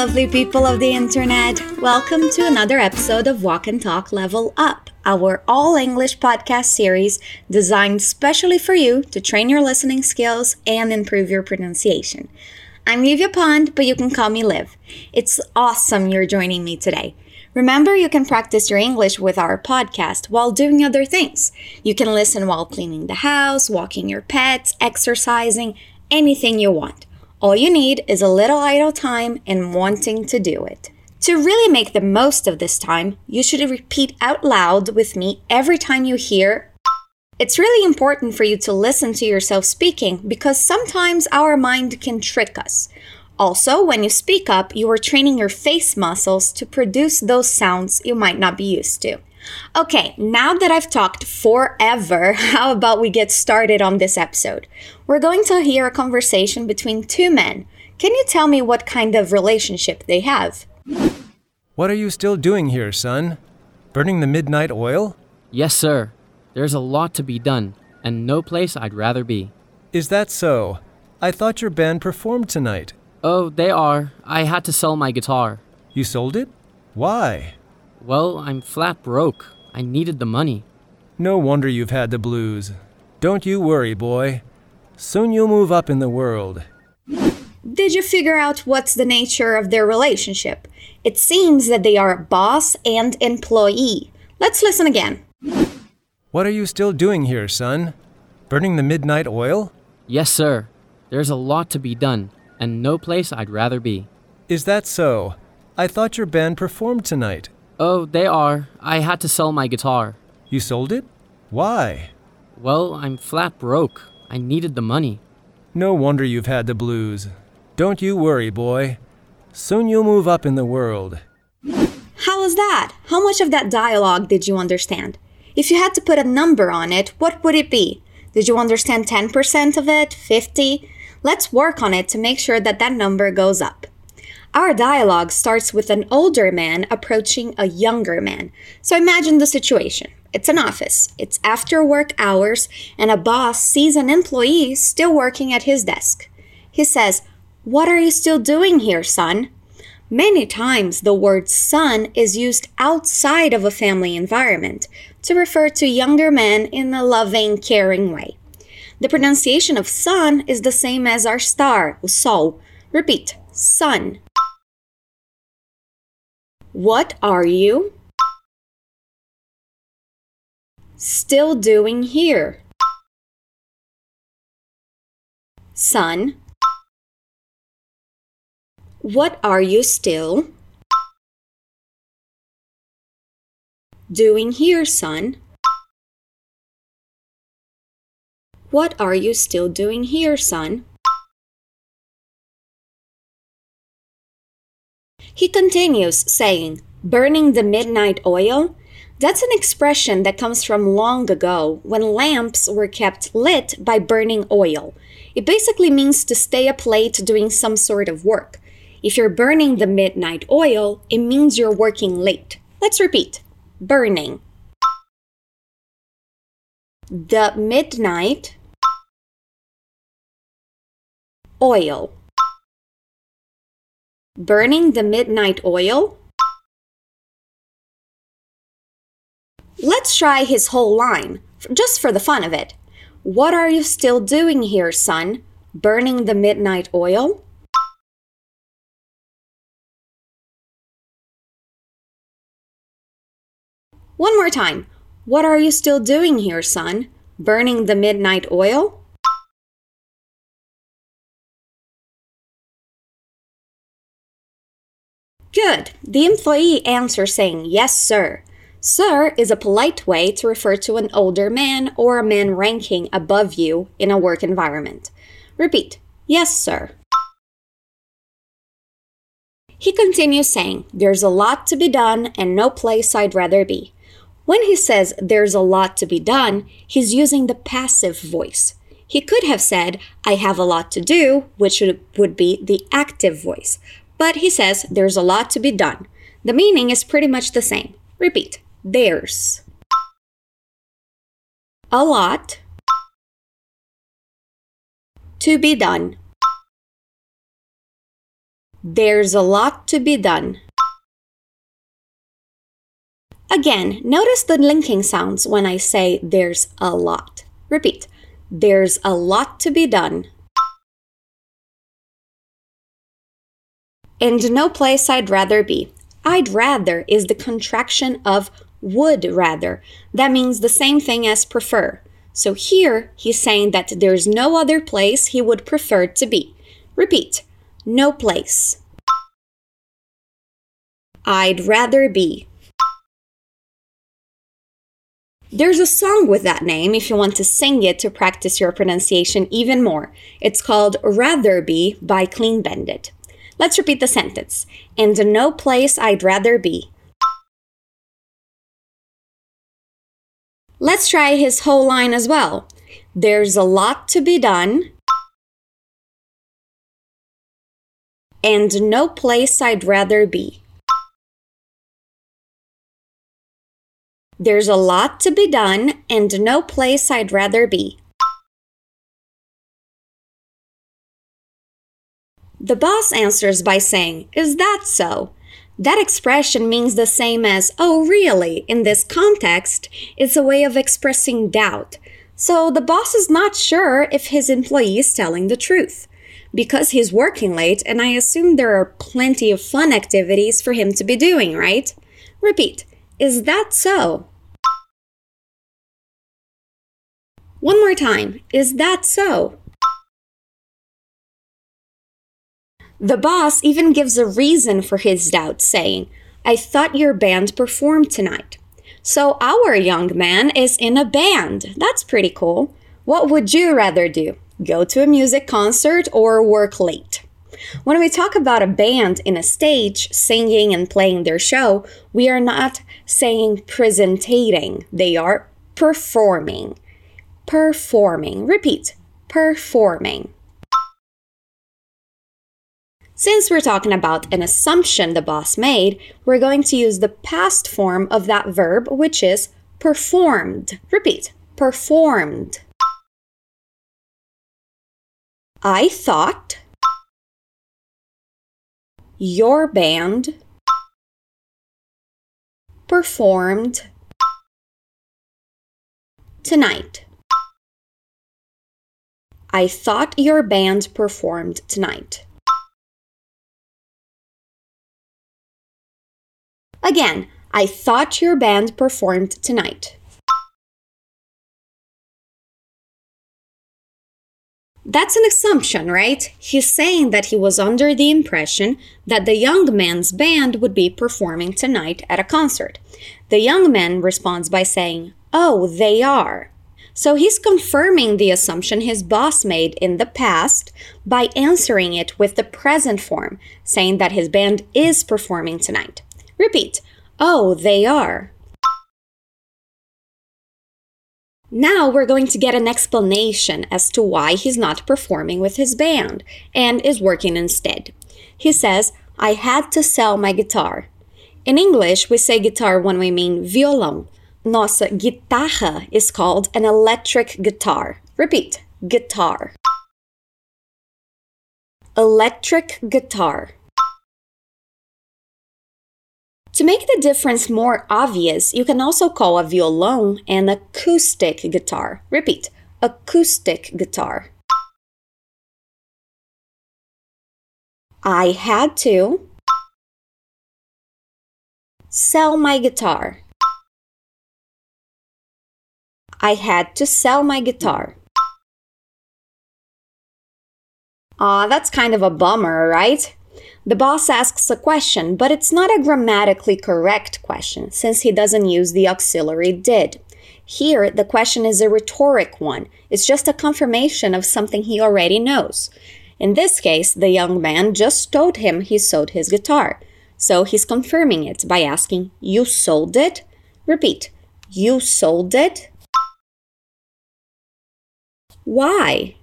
lovely people of the internet. Welcome to another episode of Walk and Talk Level Up, our all English podcast series designed specially for you to train your listening skills and improve your pronunciation. I'm Livia Pond, but you can call me Liv. It's awesome you're joining me today. Remember, you can practice your English with our podcast while doing other things. You can listen while cleaning the house, walking your pets, exercising, anything you want. All you need is a little idle time and wanting to do it. To really make the most of this time, you should repeat out loud with me every time you hear. It's really important for you to listen to yourself speaking because sometimes our mind can trick us. Also, when you speak up, you are training your face muscles to produce those sounds you might not be used to. Okay, now that I've talked forever, how about we get started on this episode? We're going to hear a conversation between two men. Can you tell me what kind of relationship they have? What are you still doing here, son? Burning the midnight oil? Yes, sir. There's a lot to be done, and no place I'd rather be. Is that so? I thought your band performed tonight. Oh, they are. I had to sell my guitar. You sold it? Why? Well, I'm flat broke. I needed the money. No wonder you've had the blues. Don't you worry, boy. Soon you'll move up in the world. Did you figure out what's the nature of their relationship? It seems that they are boss and employee. Let's listen again. What are you still doing here, son? Burning the midnight oil? Yes, sir. There's a lot to be done, and no place I'd rather be. Is that so? I thought your band performed tonight. Oh, they are. I had to sell my guitar. You sold it? Why? Well, I'm flat broke. I needed the money. No wonder you've had the blues. Don't you worry, boy. Soon you'll move up in the world. How was that? How much of that dialogue did you understand? If you had to put a number on it, what would it be? Did you understand 10% of it? 50? Let's work on it to make sure that that number goes up. Our dialogue starts with an older man approaching a younger man. So imagine the situation. It's an office, it's after work hours, and a boss sees an employee still working at his desk. He says, What are you still doing here, son? Many times the word son is used outside of a family environment to refer to younger men in a loving, caring way. The pronunciation of son is the same as our star, o sol. Repeat, son. What are you still doing here? Son, what are you still doing here, son? What are you still doing here, son? He continues saying, burning the midnight oil? That's an expression that comes from long ago when lamps were kept lit by burning oil. It basically means to stay up late doing some sort of work. If you're burning the midnight oil, it means you're working late. Let's repeat burning. The midnight oil burning the midnight oil? Let's try his whole line, just for the fun of it. What are you still doing here, son? Burning the midnight oil? One more time. What are you still doing here, son? Burning the midnight oil? Good. The employee answers saying, Yes, sir. Sir is a polite way to refer to an older man or a man ranking above you in a work environment. Repeat, Yes, sir. He continues saying, There's a lot to be done and no place I'd rather be. When he says there's a lot to be done, he's using the passive voice. He could have said, I have a lot to do, which would be the active voice. But he says there's a lot to be done. The meaning is pretty much the same. Repeat there's a lot to be done. There's a lot to be done. Again, notice the linking sounds when I say there's a lot. Repeat. There's a lot to be done. And no place I'd rather be. I'd rather is the contraction of would rather. That means the same thing as prefer. So here he's saying that there's no other place he would prefer to be. Repeat. No place. I'd rather be. There's a song with that name if you want to sing it to practice your pronunciation even more. It's called Rather Be by Clean Bandit. Let's repeat the sentence. And no place I'd rather be. Let's try his whole line as well. There's a lot to be done. And no place I'd rather be. There's a lot to be done and no place I'd rather be. The boss answers by saying, Is that so? That expression means the same as, Oh, really? In this context, it's a way of expressing doubt. So the boss is not sure if his employee is telling the truth. Because he's working late, and I assume there are plenty of fun activities for him to be doing, right? Repeat, is that so? One more time. Is that so? The boss even gives a reason for his doubt, saying, I thought your band performed tonight. So our young man is in a band. That's pretty cool. What would you rather do? Go to a music concert or work late? When we talk about a band in a stage singing and playing their show, we are not saying presenting, they are performing performing. Repeat, performing. Since we're talking about an assumption the boss made, we're going to use the past form of that verb, which is performed. Repeat, performed. I thought your band performed tonight. I thought your band performed tonight. Again, I thought your band performed tonight. That's an assumption, right? He's saying that he was under the impression that the young man's band would be performing tonight at a concert. The young man responds by saying, Oh, they are. So he's confirming the assumption his boss made in the past by answering it with the present form, saying that his band is performing tonight. Repeat, oh, they are. Now we're going to get an explanation as to why he's not performing with his band and is working instead. He says, I had to sell my guitar. In English, we say guitar when we mean violão, nossa guitarra is called an electric guitar. Repeat, guitar. Electric guitar. To make the difference more obvious, you can also call a violão an acoustic guitar. Repeat, acoustic guitar. I had to sell my guitar. I had to sell my guitar. Aw, that's kind of a bummer, right? The boss asks a question, but it's not a grammatically correct question since he doesn't use the auxiliary did. Here, the question is a rhetoric one. It's just a confirmation of something he already knows. In this case, the young man just told him he sold his guitar. So he's confirming it by asking, You sold it? Repeat, You sold it? Why?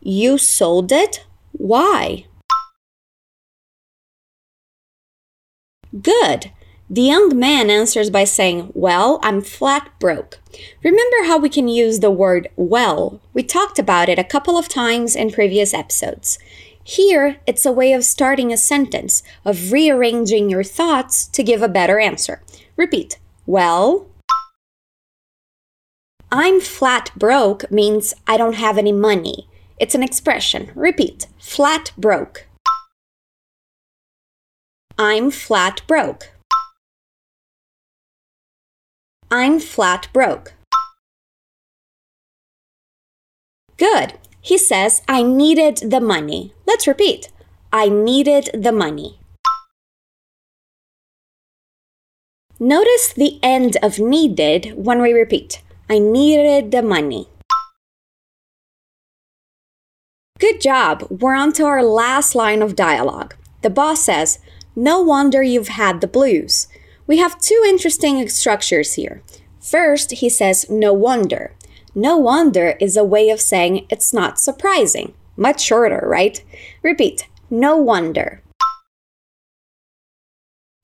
You sold it? Why? Good. The young man answers by saying, Well, I'm flat broke. Remember how we can use the word well? We talked about it a couple of times in previous episodes. Here, it's a way of starting a sentence, of rearranging your thoughts to give a better answer. Repeat. Well, I'm flat broke means I don't have any money. It's an expression. Repeat. Flat broke. I'm flat broke. I'm flat broke. Good. He says, I needed the money. Let's repeat. I needed the money. Notice the end of needed when we repeat. I needed the money. Good job. We're on to our last line of dialogue. The boss says, No wonder you've had the blues. We have two interesting structures here. First, he says, No wonder. No wonder is a way of saying it's not surprising. Much shorter, right? Repeat. No wonder.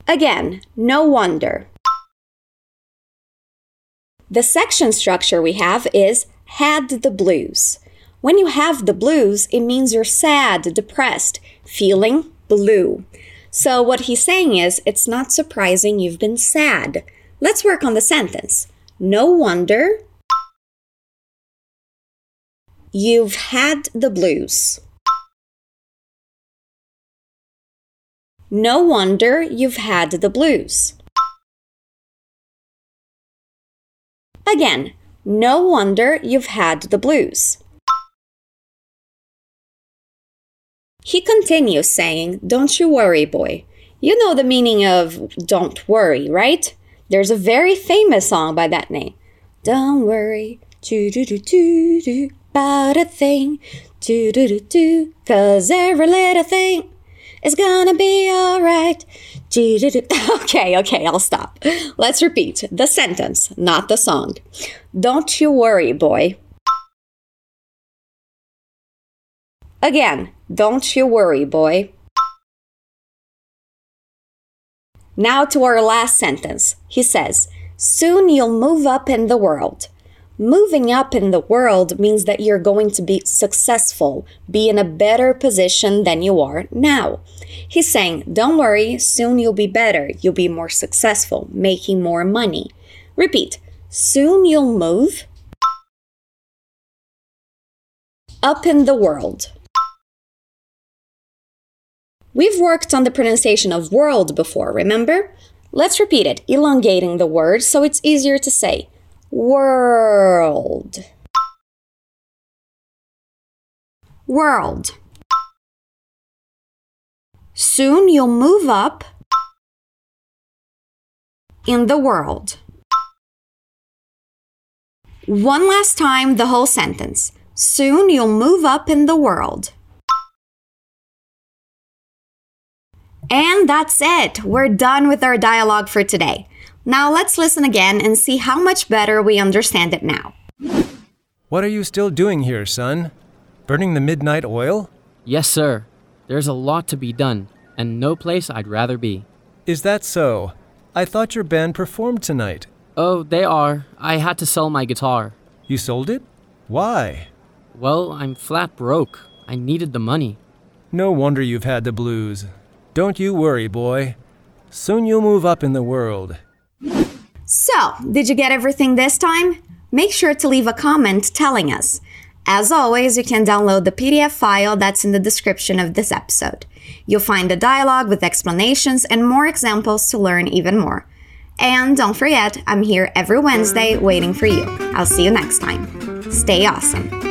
Again, no wonder. The section structure we have is had the blues. When you have the blues, it means you're sad, depressed, feeling blue. So, what he's saying is, it's not surprising you've been sad. Let's work on the sentence. No wonder You've had the blues. No wonder you've had the blues. Again, no wonder you've had the blues. He continues saying, Don't you worry, boy. You know the meaning of don't worry, right? There's a very famous song by that name. Don't worry, do do do do do about a thing. Do do do do. Cause every little thing is gonna be alright. Do do do. Okay, okay, I'll stop. Let's repeat the sentence, not the song. Don't you worry, boy. Again, don't you worry, boy. Now to our last sentence. He says, Soon you'll move up in the world. Moving up in the world means that you're going to be successful, be in a better position than you are now. He's saying, Don't worry, soon you'll be better, you'll be more successful, making more money. Repeat, soon you'll move up in the world. We've worked on the pronunciation of world before, remember? Let's repeat it, elongating the word so it's easier to say. World. World. Soon you'll move up in the world. One last time the whole sentence. Soon you'll move up in the world and that's it we're done with our dialogue for today now let's listen again and see how much better we understand it now. What are you still doing here, son? Burning the midnight oil? Yes, sir. There's a lot to be done, and no place I'd rather be. Is that so? I thought your band performed tonight. Oh, they are. I had to sell my guitar. You sold it? Why? Well, I'm flat broke. I needed the money. No wonder you've had the blues. Don't you worry, boy. Soon you'll move up in the world. So, did you get everything this time? Make sure to leave a comment telling us. As always, you can download the PDF file that's in the description of this episode. You'll find a dialogue with explanations and more examples to learn even more. And don't forget, I'm here every Wednesday waiting for you. I'll see you next time. Stay awesome.